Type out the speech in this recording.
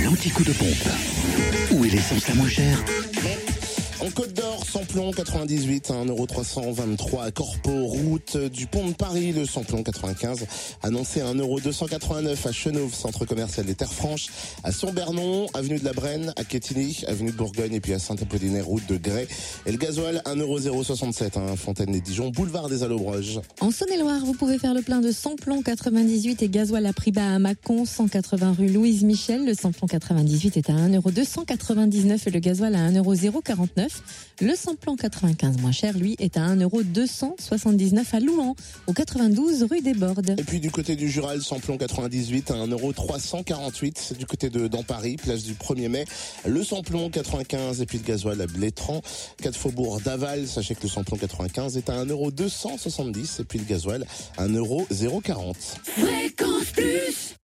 l'anti-coup de pompe. Où est l'essence la moins chère? En Côte d'Or, samplon 98 à 1,323€ à Corpo, route du pont de Paris, le samplon 95 annoncé à 1,289€ à Chenauve, centre commercial des Terres Franches, à Saint-Bernon, avenue de la Brenne, à Quetigny, avenue de Bourgogne et puis à Saint-Apollinaire, route de Grès. Et le gasoil 1,067€ à Fontaine et Dijon, boulevard des Allobroges. En Saône-et-Loire, vous pouvez faire le plein de samplon 98 et gasoil à prix bas à Mâcon, 180 rue Louise Michel. Le samplon 98 est à 1,299€ et le gasoil à 1,049€. Le samplon 95 moins cher, lui, est à 1,279€ à Louan, au 92 rue des Bordes. Et puis du côté du Jura, le samplon 98 à 1,348€ du côté de dans Paris, place du 1er mai. Le samplon 95 et puis le gasoil à Blétran, 4 faubourg d'Aval. Sachez que le samplon 95 est à 1,270€ et puis le gasoil à 1,040€. Fréquence Plus